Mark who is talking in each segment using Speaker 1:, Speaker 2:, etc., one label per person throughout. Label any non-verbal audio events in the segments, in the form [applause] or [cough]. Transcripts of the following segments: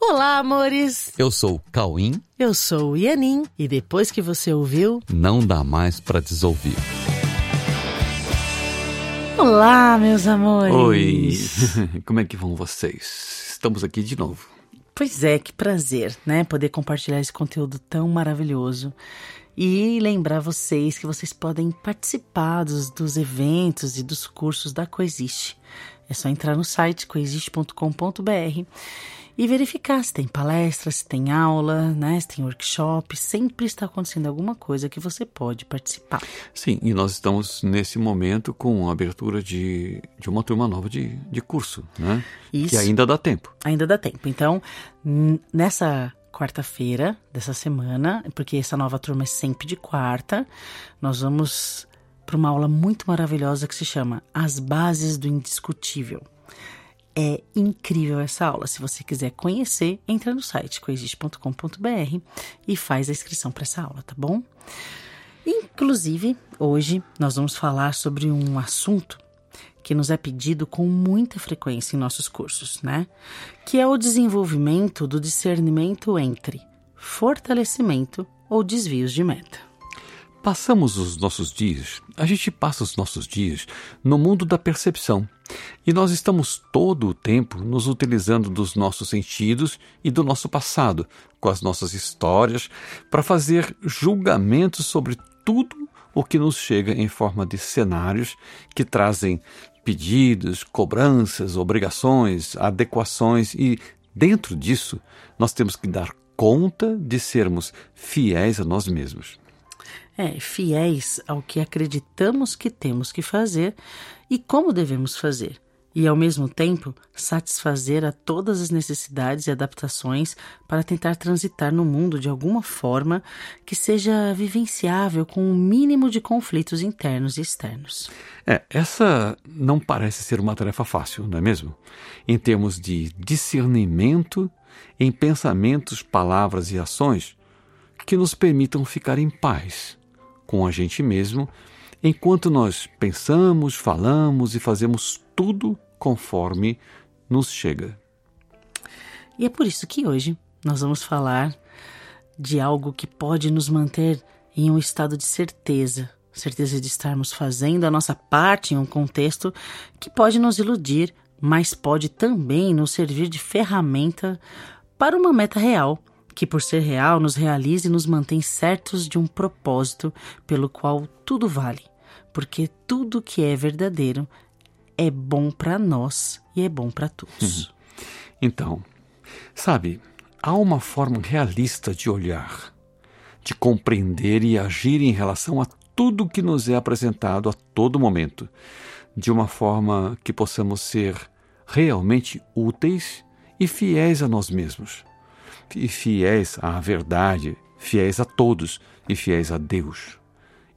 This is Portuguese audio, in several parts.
Speaker 1: Olá, amores!
Speaker 2: Eu sou o Cauim.
Speaker 1: Eu sou o Ianin. E depois que você ouviu,
Speaker 2: Não dá mais pra desouvir.
Speaker 1: Olá, meus amores!
Speaker 2: Oi! [laughs] Como é que vão vocês? Estamos aqui de novo.
Speaker 1: Pois é, que prazer, né? Poder compartilhar esse conteúdo tão maravilhoso. E lembrar vocês que vocês podem participar dos, dos eventos e dos cursos da Coexiste. É só entrar no site coexiste.com.br e verificar se tem palestras, se tem aula, né? Se tem workshop. Sempre está acontecendo alguma coisa que você pode participar.
Speaker 2: Sim, e nós estamos nesse momento com a abertura de, de uma turma nova de, de curso, né?
Speaker 1: Isso.
Speaker 2: Que ainda dá tempo.
Speaker 1: Ainda dá tempo. Então, nessa quarta-feira dessa semana, porque essa nova turma é sempre de quarta, nós vamos para uma aula muito maravilhosa que se chama As Bases do Indiscutível. É incrível essa aula. Se você quiser conhecer, entra no site coexiste.com.br e faz a inscrição para essa aula, tá bom? Inclusive, hoje nós vamos falar sobre um assunto que nos é pedido com muita frequência em nossos cursos, né? Que é o desenvolvimento do discernimento entre fortalecimento ou desvios de meta.
Speaker 2: Passamos os nossos dias, a gente passa os nossos dias no mundo da percepção. E nós estamos todo o tempo nos utilizando dos nossos sentidos e do nosso passado, com as nossas histórias, para fazer julgamentos sobre tudo o que nos chega em forma de cenários que trazem pedidos, cobranças, obrigações, adequações e, dentro disso, nós temos que dar conta de sermos fiéis a nós mesmos.
Speaker 1: É, fiéis ao que acreditamos que temos que fazer e como devemos fazer. E, ao mesmo tempo, satisfazer a todas as necessidades e adaptações para tentar transitar no mundo de alguma forma que seja vivenciável com o mínimo de conflitos internos e externos.
Speaker 2: É, essa não parece ser uma tarefa fácil, não é mesmo? Em termos de discernimento em pensamentos, palavras e ações que nos permitam ficar em paz com a gente mesmo, enquanto nós pensamos, falamos e fazemos tudo conforme nos chega.
Speaker 1: E é por isso que hoje nós vamos falar de algo que pode nos manter em um estado de certeza, certeza de estarmos fazendo a nossa parte em um contexto que pode nos iludir, mas pode também nos servir de ferramenta para uma meta real, que por ser real nos realiza e nos mantém certos de um propósito pelo qual tudo vale, porque tudo que é verdadeiro é bom para nós e é bom para todos.
Speaker 2: Então, sabe, há uma forma realista de olhar, de compreender e agir em relação a tudo que nos é apresentado a todo momento, de uma forma que possamos ser realmente úteis e fiéis a nós mesmos, e fiéis à verdade, fiéis a todos e fiéis a Deus.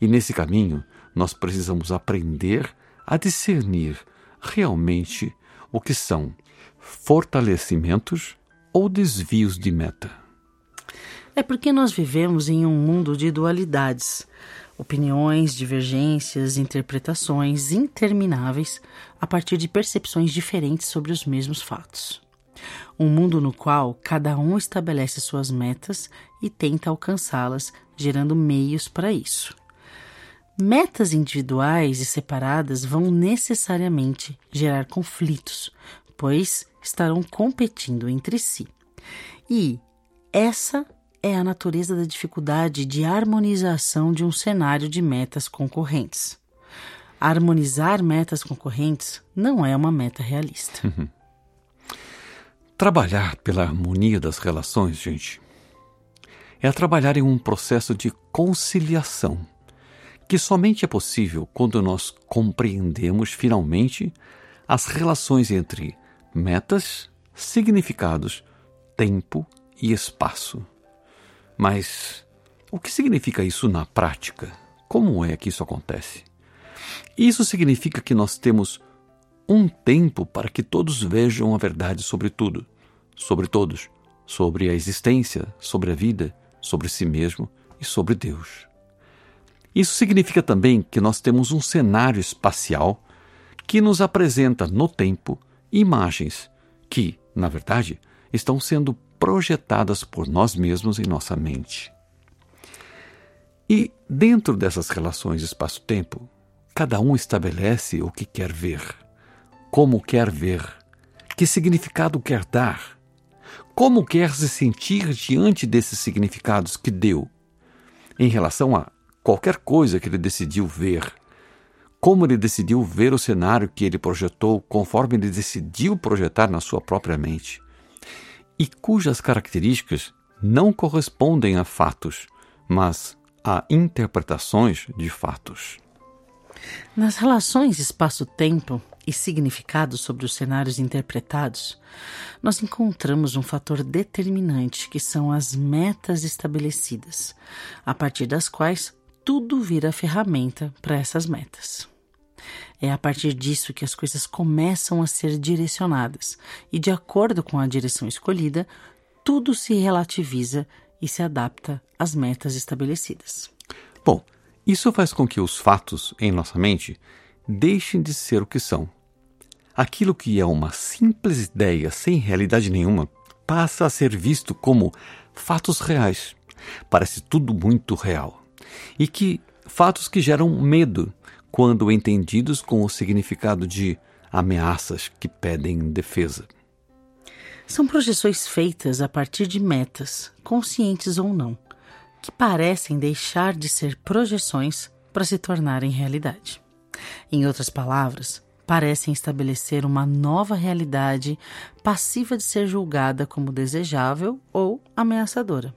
Speaker 2: E nesse caminho, nós precisamos aprender a discernir realmente o que são fortalecimentos ou desvios de meta.
Speaker 1: É porque nós vivemos em um mundo de dualidades, opiniões, divergências, interpretações intermináveis a partir de percepções diferentes sobre os mesmos fatos. Um mundo no qual cada um estabelece suas metas e tenta alcançá-las, gerando meios para isso. Metas individuais e separadas vão necessariamente gerar conflitos, pois estarão competindo entre si. E essa é a natureza da dificuldade de harmonização de um cenário de metas concorrentes. Harmonizar metas concorrentes não é uma meta realista. [laughs]
Speaker 2: Trabalhar pela harmonia das relações, gente, é trabalhar em um processo de conciliação que somente é possível quando nós compreendemos finalmente as relações entre metas, significados, tempo e espaço. Mas o que significa isso na prática? Como é que isso acontece? Isso significa que nós temos um tempo para que todos vejam a verdade sobre tudo, sobre todos, sobre a existência, sobre a vida, sobre si mesmo e sobre Deus. Isso significa também que nós temos um cenário espacial que nos apresenta no tempo imagens que, na verdade, estão sendo projetadas por nós mesmos em nossa mente. E dentro dessas relações espaço-tempo, cada um estabelece o que quer ver, como quer ver, que significado quer dar, como quer se sentir diante desses significados que deu, em relação a qualquer coisa que ele decidiu ver, como ele decidiu ver o cenário que ele projetou, conforme ele decidiu projetar na sua própria mente, e cujas características não correspondem a fatos, mas a interpretações de fatos.
Speaker 1: Nas relações espaço-tempo e significados sobre os cenários interpretados, nós encontramos um fator determinante que são as metas estabelecidas, a partir das quais tudo vira ferramenta para essas metas. É a partir disso que as coisas começam a ser direcionadas, e de acordo com a direção escolhida, tudo se relativiza e se adapta às metas estabelecidas.
Speaker 2: Bom, isso faz com que os fatos em nossa mente deixem de ser o que são. Aquilo que é uma simples ideia sem realidade nenhuma passa a ser visto como fatos reais. Parece tudo muito real. E que fatos que geram medo quando entendidos com o significado de ameaças que pedem defesa.
Speaker 1: São projeções feitas a partir de metas, conscientes ou não, que parecem deixar de ser projeções para se tornarem realidade. Em outras palavras, parecem estabelecer uma nova realidade passiva de ser julgada como desejável ou ameaçadora.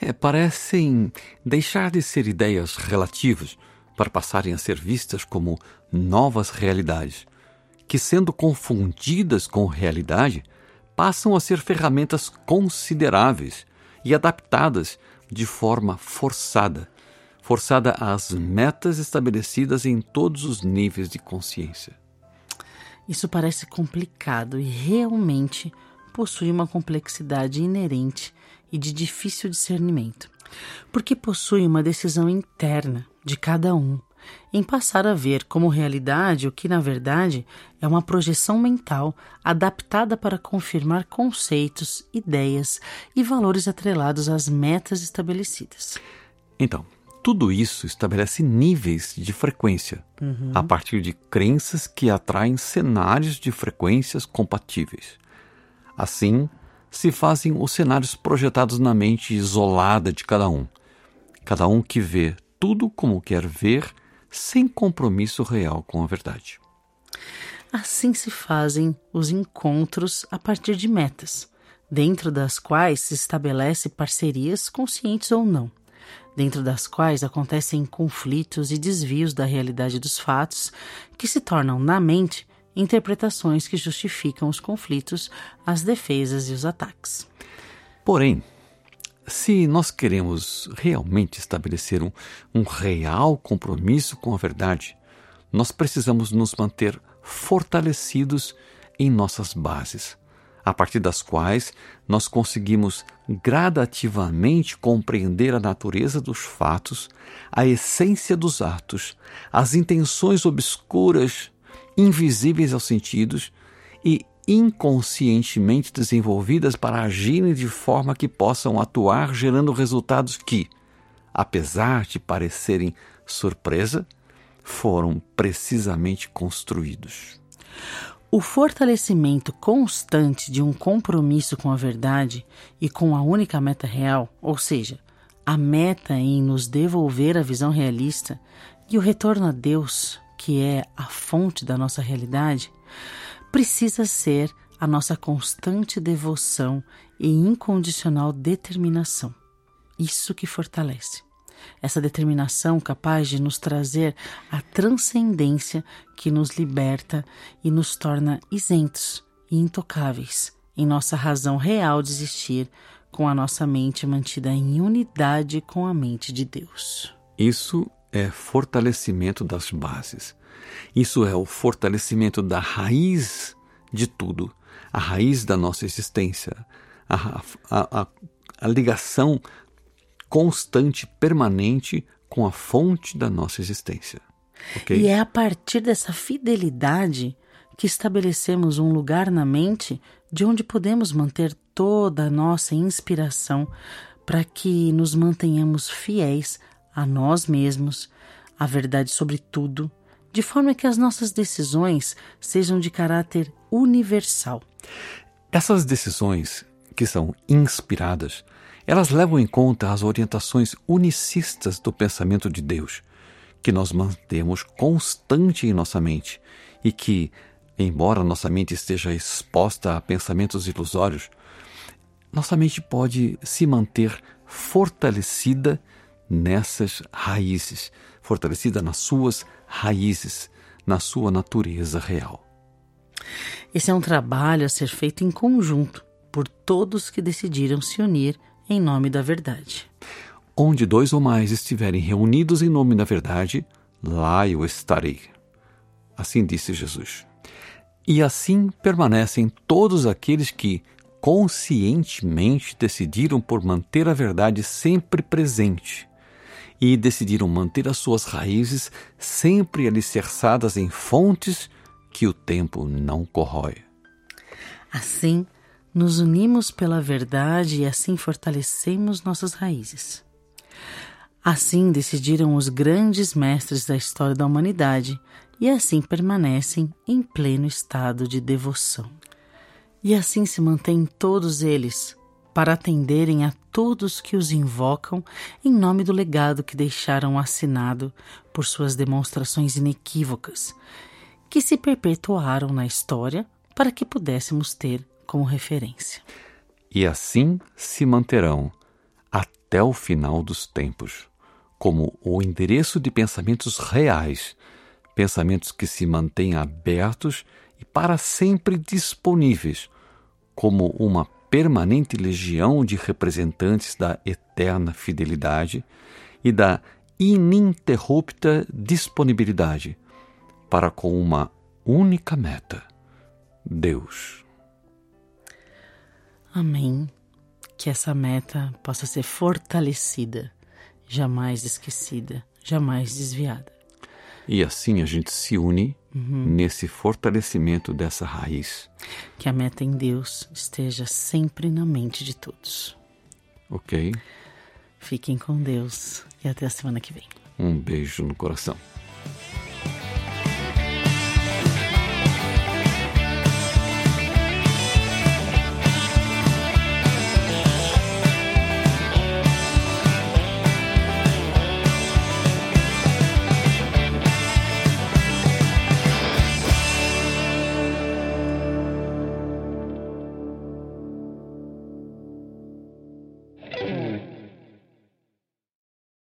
Speaker 2: É, parecem deixar de ser ideias relativas para passarem a ser vistas como novas realidades, que, sendo confundidas com realidade, passam a ser ferramentas consideráveis e adaptadas de forma forçada forçada às metas estabelecidas em todos os níveis de consciência.
Speaker 1: Isso parece complicado e realmente possui uma complexidade inerente e de difícil discernimento, porque possui uma decisão interna de cada um em passar a ver como realidade o que, na verdade, é uma projeção mental adaptada para confirmar conceitos, ideias e valores atrelados às metas estabelecidas.
Speaker 2: Então, tudo isso estabelece níveis de frequência, uhum. a partir de crenças que atraem cenários de frequências compatíveis. Assim, se fazem os cenários projetados na mente isolada de cada um. Cada um que vê tudo como quer ver sem compromisso real com a verdade.
Speaker 1: Assim se fazem os encontros a partir de metas, dentro das quais se estabelece parcerias conscientes ou não, dentro das quais acontecem conflitos e desvios da realidade dos fatos, que se tornam na mente interpretações que justificam os conflitos, as defesas e os ataques.
Speaker 2: Porém, se nós queremos realmente estabelecer um, um real compromisso com a verdade, nós precisamos nos manter fortalecidos em nossas bases, a partir das quais nós conseguimos gradativamente compreender a natureza dos fatos, a essência dos atos, as intenções obscuras, invisíveis aos sentidos e inconscientemente desenvolvidas para agirem de forma que possam atuar gerando resultados que, apesar de parecerem surpresa, foram precisamente construídos.
Speaker 1: O fortalecimento constante de um compromisso com a verdade e com a única meta real, ou seja, a meta em nos devolver a visão realista e o retorno a Deus, que é a fonte da nossa realidade, precisa ser a nossa constante devoção e incondicional determinação. Isso que fortalece. Essa determinação capaz de nos trazer a transcendência que nos liberta e nos torna isentos e intocáveis em nossa razão real de existir, com a nossa mente mantida em unidade com a mente de Deus.
Speaker 2: Isso é fortalecimento das bases. Isso é o fortalecimento da raiz de tudo, a raiz da nossa existência, a, a, a, a ligação constante, permanente com a fonte da nossa existência. Okay?
Speaker 1: E é a partir dessa fidelidade que estabelecemos um lugar na mente de onde podemos manter toda a nossa inspiração para que nos mantenhamos fiéis a nós mesmos, à verdade sobre tudo, de forma que as nossas decisões sejam de caráter universal.
Speaker 2: Essas decisões, que são inspiradas, elas levam em conta as orientações unicistas do pensamento de Deus, que nós mantemos constante em nossa mente e que, embora nossa mente esteja exposta a pensamentos ilusórios, nossa mente pode se manter fortalecida nessas raízes, fortalecida nas suas raízes, na sua natureza real.
Speaker 1: Esse é um trabalho a ser feito em conjunto por todos que decidiram se unir em nome da verdade.
Speaker 2: Onde dois ou mais estiverem reunidos em nome da verdade, lá eu estarei. Assim disse Jesus. E assim permanecem todos aqueles que conscientemente decidiram por manter a verdade sempre presente e decidiram manter as suas raízes sempre alicerçadas em fontes que o tempo não corrói.
Speaker 1: Assim, nos unimos pela verdade e assim fortalecemos nossas raízes. Assim decidiram os grandes mestres da história da humanidade e assim permanecem em pleno estado de devoção. E assim se mantêm todos eles para atenderem a todos que os invocam em nome do legado que deixaram assinado por suas demonstrações inequívocas, que se perpetuaram na história para que pudéssemos ter como referência.
Speaker 2: E assim se manterão até o final dos tempos, como o endereço de pensamentos reais, pensamentos que se mantêm abertos e para sempre disponíveis, como uma permanente legião de representantes da eterna fidelidade e da ininterrupta disponibilidade para com uma única meta: Deus.
Speaker 1: Amém. Que essa meta possa ser fortalecida, jamais esquecida, jamais desviada.
Speaker 2: E assim a gente se une uhum. nesse fortalecimento dessa raiz.
Speaker 1: Que a meta em Deus esteja sempre na mente de todos.
Speaker 2: Ok.
Speaker 1: Fiquem com Deus e até a semana que vem.
Speaker 2: Um beijo no coração.